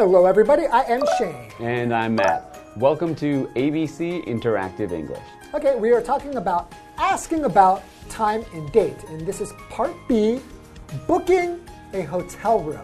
Hello, everybody. I am Shane. And I'm Matt. Welcome to ABC Interactive English. Okay, we are talking about asking about time and date. And this is part B booking a hotel room.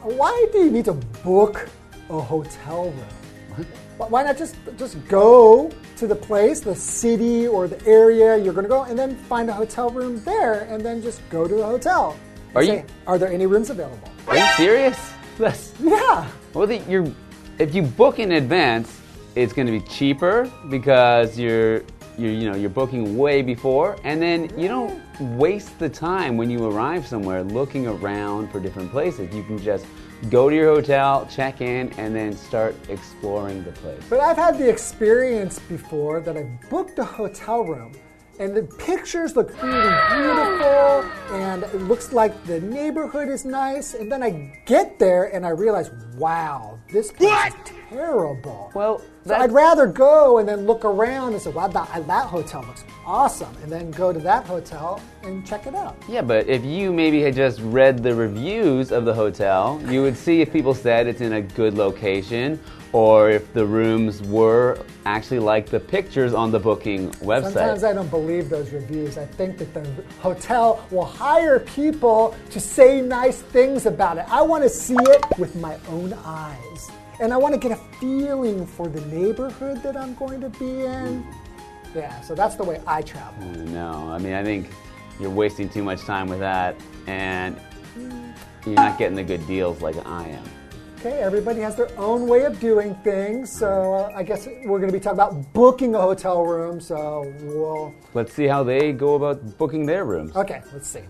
Why do you need to book a hotel room? Why not just just go to the place, the city or the area you're going to go, and then find a hotel room there, and then just go to the hotel? Are Say, you- Are there any rooms available? Are you serious? That's, Yeah. well, the, you're, if you book in advance, it's going to be cheaper because you're, you're, you know, you're booking way before, and then you don't waste the time when you arrive somewhere looking around for different places. You can just go to your hotel, check in, and then start exploring the place. But I've had the experience before that I've booked a hotel room and the pictures look really beautiful and it looks like the neighborhood is nice. And then I get there and I realize, wow, this place is terrible. Well, so I'd rather go and then look around and say, wow, that, that hotel looks awesome. And then go to that hotel and check it out. Yeah, but if you maybe had just read the reviews of the hotel, you would see if people said it's in a good location or if the rooms were actually like the pictures on the booking website. Sometimes I don't believe those reviews. I think that the hotel will hire people to say nice things about it. I want to see it with my own eyes. And I want to get a feeling for the neighborhood that I'm going to be in. Yeah, so that's the way I travel. no, I mean, I think you're wasting too much time with that and you're not getting the good deals like I am. Okay, everybody has their own way of doing things. So uh, I guess we're going to be talking about booking a hotel room. So we'll. Let's see how they go about booking their rooms. Okay, let's see.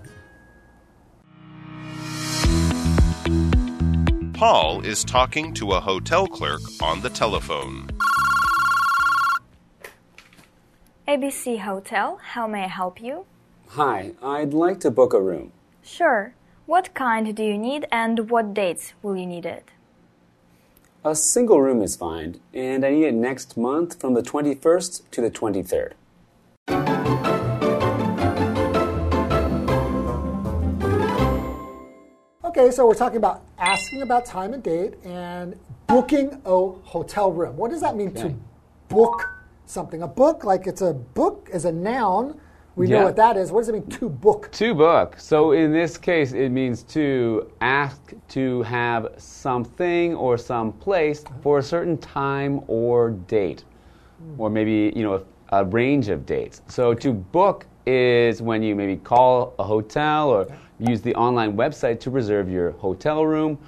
Paul is talking to a hotel clerk on the telephone. ABC Hotel, how may I help you? Hi, I'd like to book a room. Sure. What kind do you need and what dates will you need it? A single room is fine, and I need it next month from the 21st to the 23rd. Okay, so we're talking about asking about time and date and booking a hotel room. What does that mean to book something? A book, like it's a book, is a noun. We know what that is. What does it mean to book? To book. So in this case, it means to ask to have something or some place for a certain time or date, or maybe you know a, a range of dates. So to book is when you maybe call a hotel or use the online website to reserve your hotel room.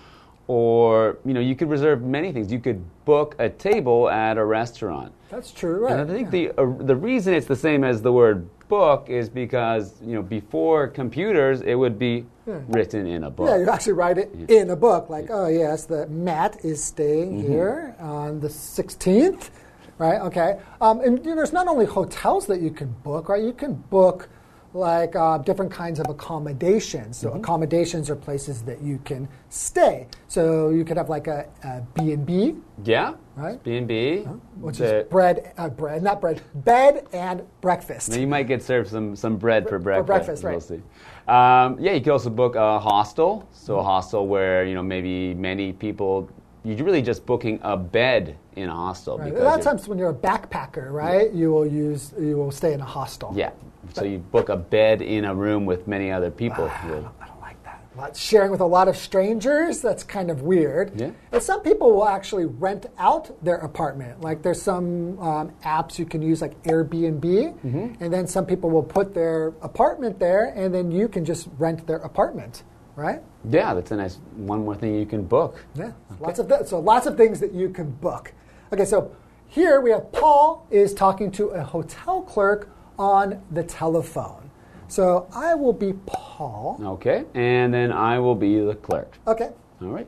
Or you know you could reserve many things. You could book a table at a restaurant. That's true, right? And I think the uh, the reason it's the same as the word book is because you know before computers it would be written in a book. Yeah, you actually write it in a book, like, oh yes, the Matt is staying Mm-hmm. here on the 16th, right? Okay, um, and you know, there's not only hotels that you can book, right? You can book like uh, different kinds of accommodations. So accommodations are places that you can stay. So you could have like a, a B&B, Yeah, Right. B and B. which is bread, uh, bread, not bread, bed and breakfast. You might get served some, some bread for breakfast. For breakfast, right. We'll see. Um, yeah, you could also book a hostel. So a hostel where you know maybe many people. You're really just booking a bed in a hostel Right. A lot of times when you're a backpacker, right, you will use you will stay in a hostel. yeah. So you book a bed in a room with many other people. who- I don't like that. Lot- Sharing with a lot of strangers, that's kind of weird. Yeah. And some people will actually rent out their apartment. Like there's some um, apps you can use, like Airbnb, Mm-hmm. and then some people will put their apartment there, and then you can just rent their apartment, right? yeah, that's a nice one more thing you can book. Yeah, lots of th- so lots of things that you can book. Okay, so here we have Paul is talking to a hotel clerk on the telephone. So I will be Paul. Okay, and then I will be the clerk. Okay. All right.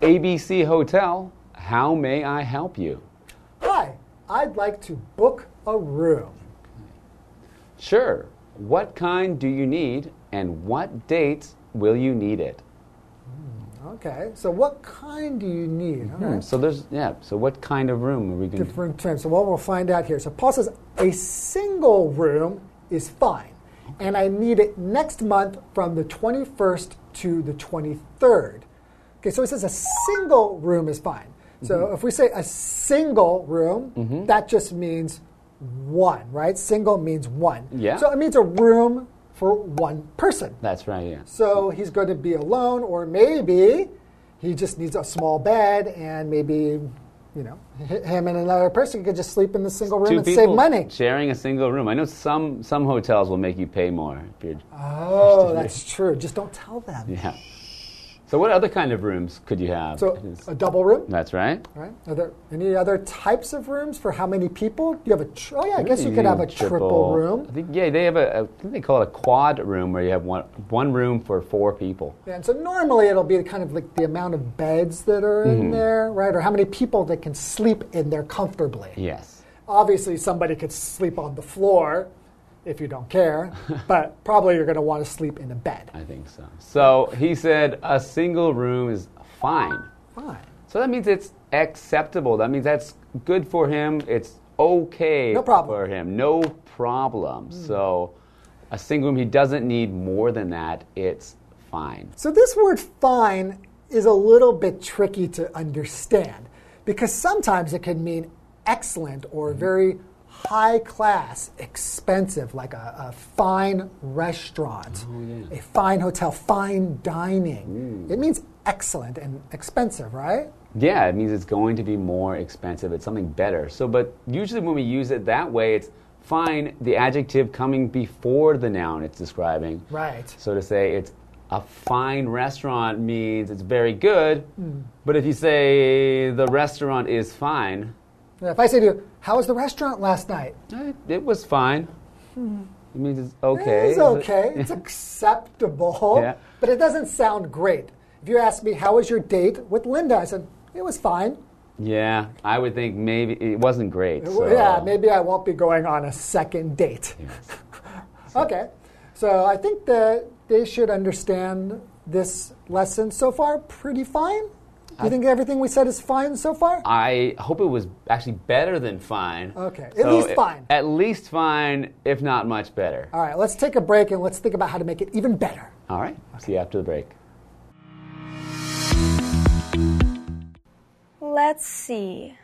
ABC Hotel, how may I help you? Hi, I'd like to book a room. Sure. What kind do you need and what dates will you need it? Okay, so what kind do you need? All Hmm, right. So there's yeah. So what kind of room are we going to? Different terms. So what we'll find out here. So Paul says a single room is fine, and I need it next month from the 21st to the 23rd. Okay, so he says a single room is fine. So Mm-hmm. if we say a single room, that just means one, right? Single means one. Yeah. So it means a room for one person. That's right, yeah. So he's going to be alone, or maybe he just needs a small bed, and maybe, you know, him and another person could just sleep in the single room Two and save money. sharing a single room. I know some some hotels will make you pay more. If you're, Oh, that's true. Just don't tell them. yeah. So what other kind of rooms could you have? So a double room, that's right. right? Are there any other types of rooms for how many people? Do you have a? Tr- oh yeah, I guess you could have a triple, I room. think yeah, they have a, I think they call it a quad room where you have one one room for four people. Yeah, And so normally it'll be kind of like the amount of beds that are Mm-hmm. in there, right? Or how many people that can sleep in there comfortably. Yes. Obviously, somebody could sleep on the floor if you don't care, but probably you're going to want to sleep in a bed. I think so. So he said a single room is fine. Fine. So that means it's acceptable. That means that's good for him. It's okay No problem. for him. No problem. Hmm. So a single room, he doesn't need more than that. It's fine. So this word fine is a little bit tricky to understand because sometimes it can mean excellent or mm-hmm. very high class, expensive, like a, a fine restaurant, a fine hotel, fine dining. It means excellent and expensive, right? Yeah, it means it's going to be more expensive. It's something better. So, but usually when we use it that way, it's fine, the adjective coming before the noun it's describing. Right. So to say it's a fine restaurant means it's very good, hmm. but if you say the restaurant is fine, If I say to you, How was the restaurant last night? eh, it was fine. It means it's okay. It's okay. It's acceptable. Yeah. But it doesn't sound great. If you ask me, How was your date with Linda? I said, It was fine. Yeah, I would think maybe it wasn't great. so- Yeah, maybe I won't be going on a second date. Yes. Okay. So I think that they should understand this lesson so far pretty fine. Do you think everything we said is fine so far? I hope it was actually better than fine. Okay, at least fine. At least fine, if not much better. All right, let's take a break and let's think about how to make it even better. All right, see you after the break. Let's see.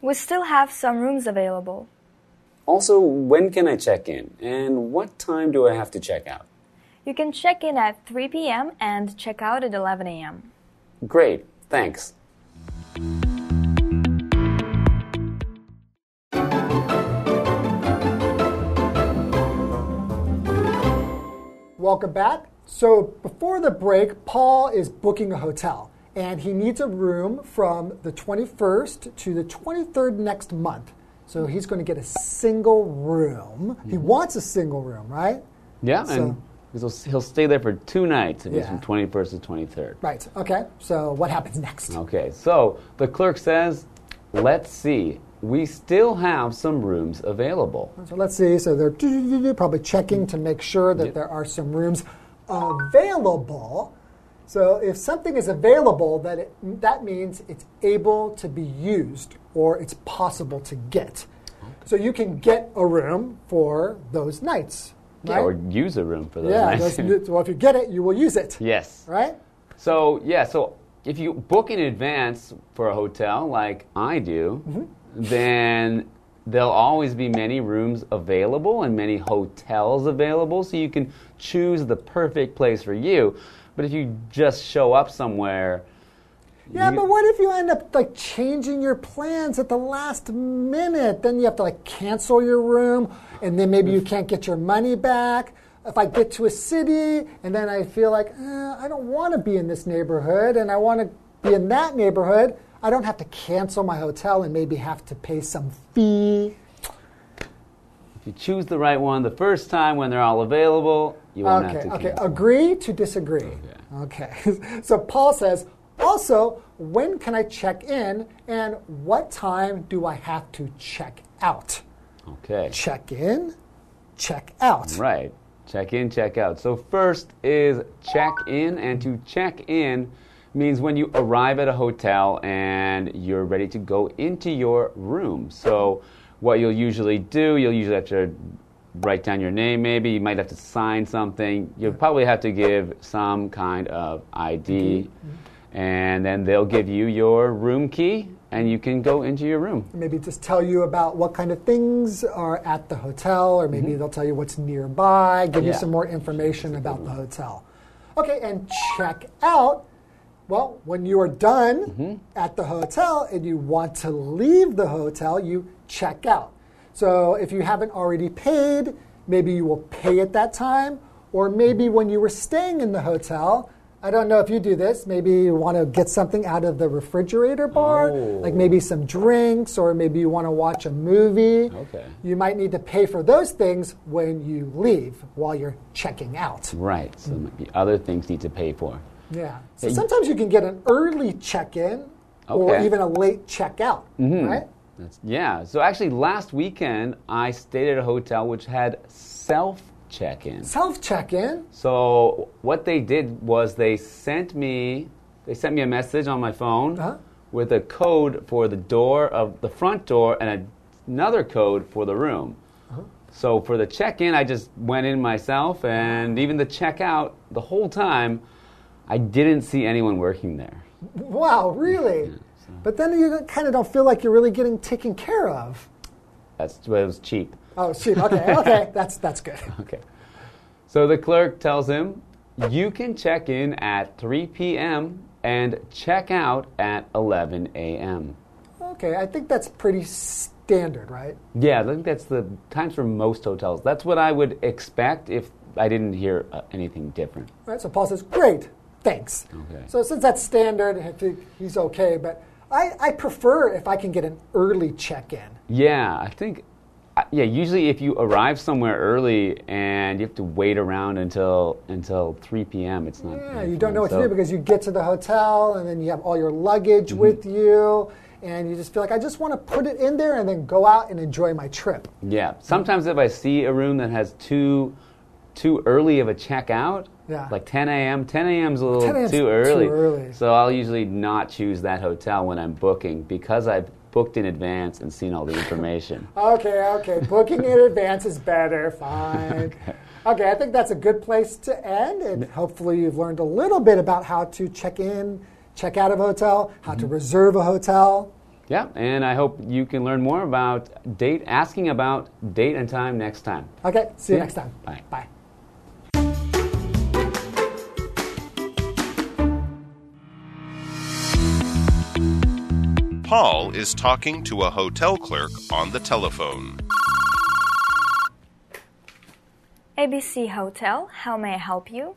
We still have some rooms available. Also, when can I check in? And what time do I have to check out? You can check in at 3 p.m. and check out at 11 a.m. Great, thanks. Welcome back. So before the break, Paul is booking a hotel and he needs a room from the 21st to the 23rd next month. So he's going to get a single room. He mm-hmm. wants a single room, right? Yeah, So- and because he'll, he'll stay there for two nights if he's from 21st to 23rd. Right. Okay. So what happens next? Okay, so the clerk says, let's see. We still have some rooms available. So let's see. So they're probably checking to make sure that Yep. there are some rooms available. So if something is available, that it, that means it's able to be used or it's possible to get. So you can get a room for those nights. Yeah, or use a room for those yeah. nights. those- well, if you get it, you will use it. yes. Right. So, yeah, so if you book in advance for a hotel like I do, Mm-hmm. then there'll always be many rooms available and many hotels available, so you can choose the perfect place for you. But if you just show up somewhere, Yeah, you- but what if you end up like changing your plans at the last minute? Then you have to like cancel your room, and then maybe you can't get your money back. If I get to a city and then I feel like eh, I don't want to be in this neighborhood and I want to be in that neighborhood, I don't have to cancel my hotel and maybe have to pay some fee. if you choose the right one the first time when they're all available, you won't Okay, have to okay. cancel. Agree to disagree. Okay. so Paul says, also, when can I check in and what time do I have to check out? Okay. Check in, check out. Right. Check in, check out. So first is check in, and to check in means when you arrive at a hotel and you're ready to go into your room. So what you'll usually do, you'll usually have to write down your name maybe, you might have to sign something. You'll probably have to give some kind of ID. Mm-hmm. And then they'll give you your room key, and you can go into your room. Maybe just tell you about what kind of things are at the hotel, or maybe they'll tell you what's nearby, give you Mm-hmm. Some more information about the hotel. Okay, and check out. Well, when you are done Mm-hmm. at the hotel and you want to leave the hotel, you check out. So if you haven't already paid, maybe you will pay at that time, or maybe when you were staying in the hotel, I don't know if you do this, maybe you want to get something out of the refrigerator bar, Oh. like maybe some drinks, or maybe you want to watch a movie. Okay. You might need to pay for those things when you leave while you're checking out. Right. So there might be other things you need to pay for. Yeah. So you- sometimes you can get an early check in or Okay. Mm-hmm. even a late checkout, right? That's, yeah. So actually, last weekend I stayed at a hotel which had self check-in. Self check in. So what they did was they sent me they sent me a message on my phone Uh-huh. with a code for the door of the front door and a, another code for the room. Uh-huh. So for the check-in, I just went in myself, and even the checkout, the whole time, I didn't see anyone working there. Wow, really? But then you kind of don't feel like you're really getting taken care of. That's it was cheap. Oh, shoot. Okay, okay. That's, that's good. Okay. So the clerk tells him, you can check in at 3 p.m. and check out at 11 a.m. Okay, I think that's pretty standard, right? Yeah, I think that's the times for most hotels. That's what I would expect if I didn't hear uh, anything different. Right, so Paul says, Great, thanks. Okay. So since that's standard, I think he's okay, but I, I prefer if I can get an early check in. Yeah, I think. Yeah, usually if you arrive somewhere early and you have to wait around until until 3 p.m., it's not. Yeah, you don't know what So- to do because you get to the hotel and then you have all your luggage Mm-hmm. with you, and you just feel like I just want to put it in there and then go out and enjoy my trip. Yeah. Sometimes if I see a room that has too too early of a checkout, Yeah. like 10 a.m., 10 a.m. is a little 10 a.m. 's too too early. early. So I'll usually not choose that hotel when I'm booking because I've booked in advance and seen all the information. Okay, okay. Booking in advance is better. Fine. Okay, I think that's a good place to end. And hopefully, you've learned a little bit about how to check in, check out of a hotel, how Mm-hmm. to reserve a hotel. yeah, and I hope you can learn more about date, asking about date and time next time. Okay, see you Yeah. next time. Bye. Bye. Paul is talking to a hotel clerk on the telephone. ABC Hotel, how may I help you?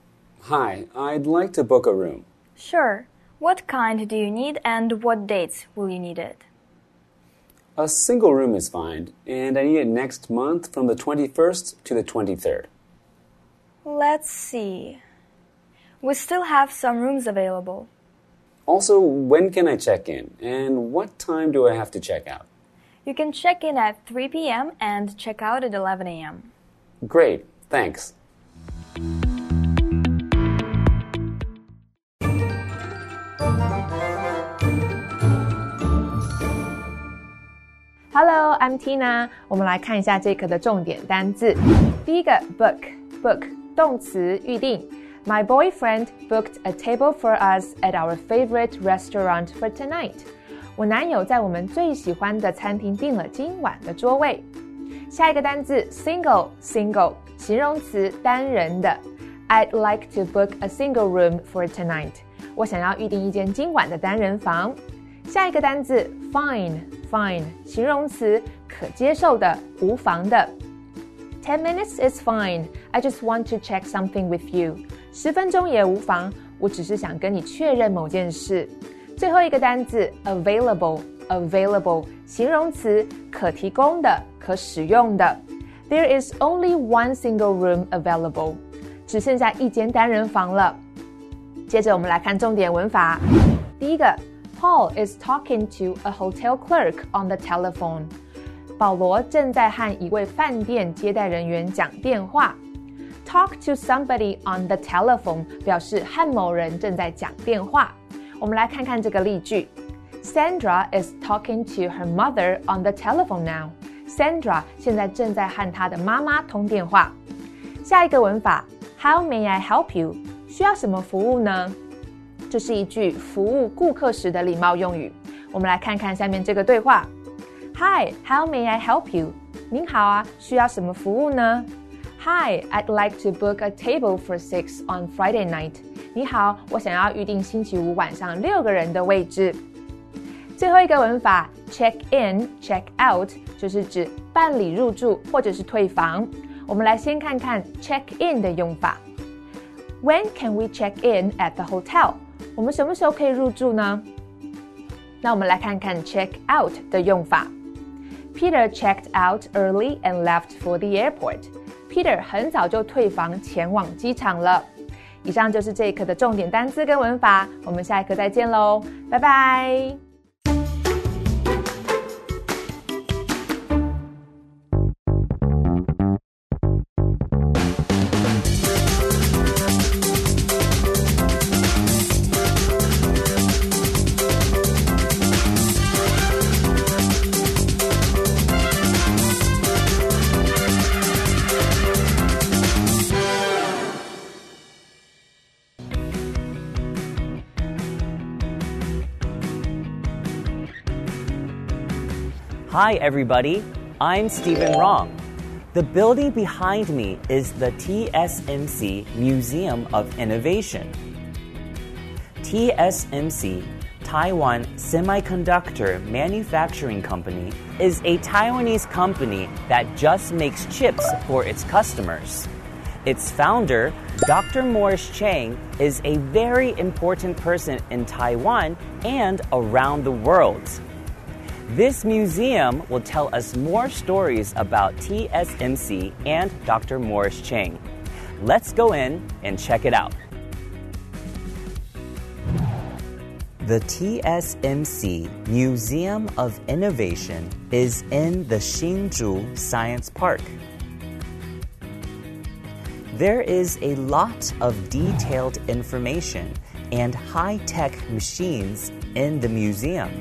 Hi, I'd like to book a room. Sure. What kind do you need and what dates will you need it? A single room is fine, and I need it next month from the 21st to the 23rd. Let's see. We still have some rooms available. Also, when can I check in, and what time do I have to check out? You can check in at 3 p.m. and check out at 11 a.m. Great, thanks. Hello, I'm Tina。我们来看一下这课的重点单字。第一个 book book 动词预定。 My boyfriend booked a table for us at our favorite restaurant for tonight。我男友在我们最喜欢的餐厅订了今晚的桌位。下一个单字 single single 形容词单人的。I'd like to book a single room for tonight。我想要预定一间今晚的单人房。下一个单字 fine fine 形容词可接受的、无妨的。Ten minutes is fine. I just want to check something with you. 十分钟也无妨，我只是想跟你确认某件事。最后一个单字 available available 形容词可提供的、可使用的。There is only one single room available. 只剩下一间单人房了。接着我们来看重点文法。第一个，Paul is talking to a hotel clerk on the telephone。保罗正在和一位饭店接待人员讲电话。Talk to somebody on the telephone 表示和某人正在讲电话。我们来看看这个例句：Sandra is talking to her mother on the telephone now. Sandra 现在正在和她的妈妈通电话。下一个文法，How may I help you？需要什么服务呢？ 这是一句服务顾客时的礼貌用语。我们来看看下面这个对话：Hi, how may I help you？您好啊，需要什么服务呢 ？Hi, I'd like to book a table for six on Friday night。你好，我想要预定星期五晚上六个人的位置。最后一个文法 check in check out 就是指办理入住或者是退房。我们来先看看 check in 的用法。When can we check in at the hotel？我们什么时候可以入住呢？那我们来看看 check out 的用法。Peter checked out early and left for the airport. Peter 很早就退房前往机场了。以上就是这一课的重点单词跟文法，我们下一课再见喽，拜拜。Hi, everybody. I'm Stephen Rong. The building behind me is the TSMC Museum of Innovation. TSMC, Taiwan Semiconductor Manufacturing Company, is a Taiwanese company that just makes chips for its customers. Its founder, Dr. Morris Chang, is a very important person in Taiwan and around the world. This museum will tell us more stories about TSMC and Dr. Morris Chang. Let's go in and check it out. The TSMC Museum of Innovation is in the Hsinchu Science Park. There is a lot of detailed information and high tech machines in the museum.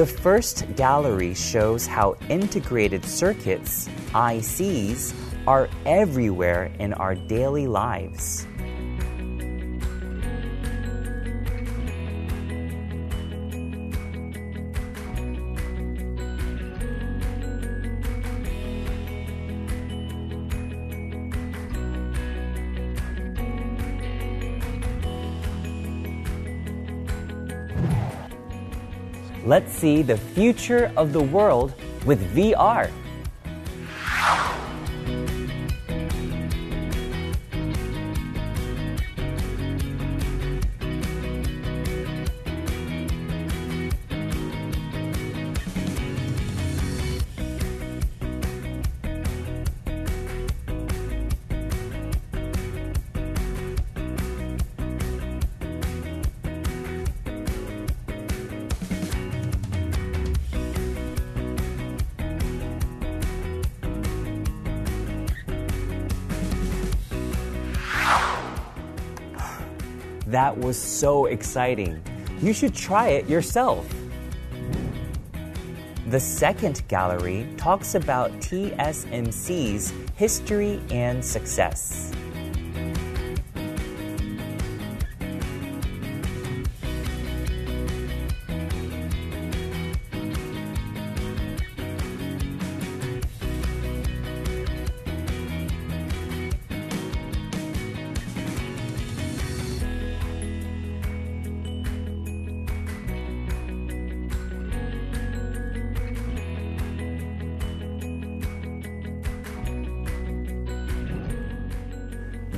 The first gallery shows how integrated circuits, ICs, are everywhere in our daily lives. Let's see the future of the world with VR. That was so exciting. You should try it yourself. The second gallery talks about TSMC's history and success.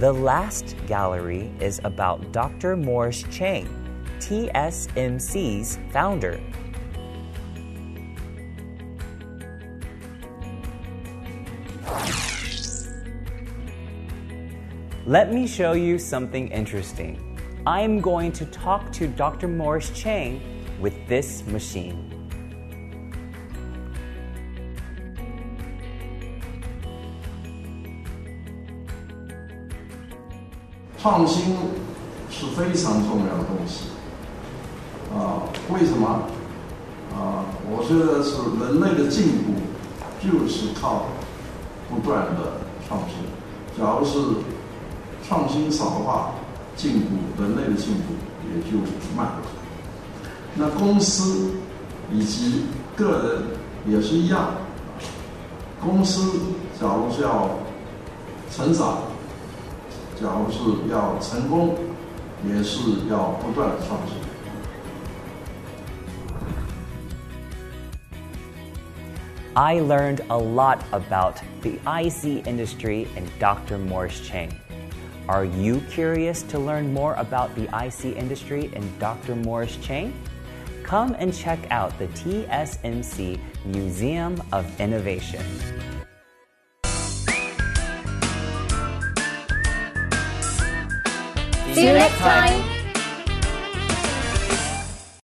The last gallery is about Dr. Morris Chang, TSMC's founder. Let me show you something interesting. I'm going to talk to Dr. Morris Chang with this machine. “创新是非常重要的东西啊！为什么？啊，我觉得是人类的进步就是靠不断的创新。假如是创新少的话，进步人类的进步也就慢。那公司以及个人也是一样，公司假如是要成长，假如是要成功，也是要不断的创新。 I learned a lot about the IC industry and Dr. Morris Chang. Are you curious to learn more about the IC industry and Dr. Morris Chang? Come and check out the TSMC Museum of Innovation. See you next time.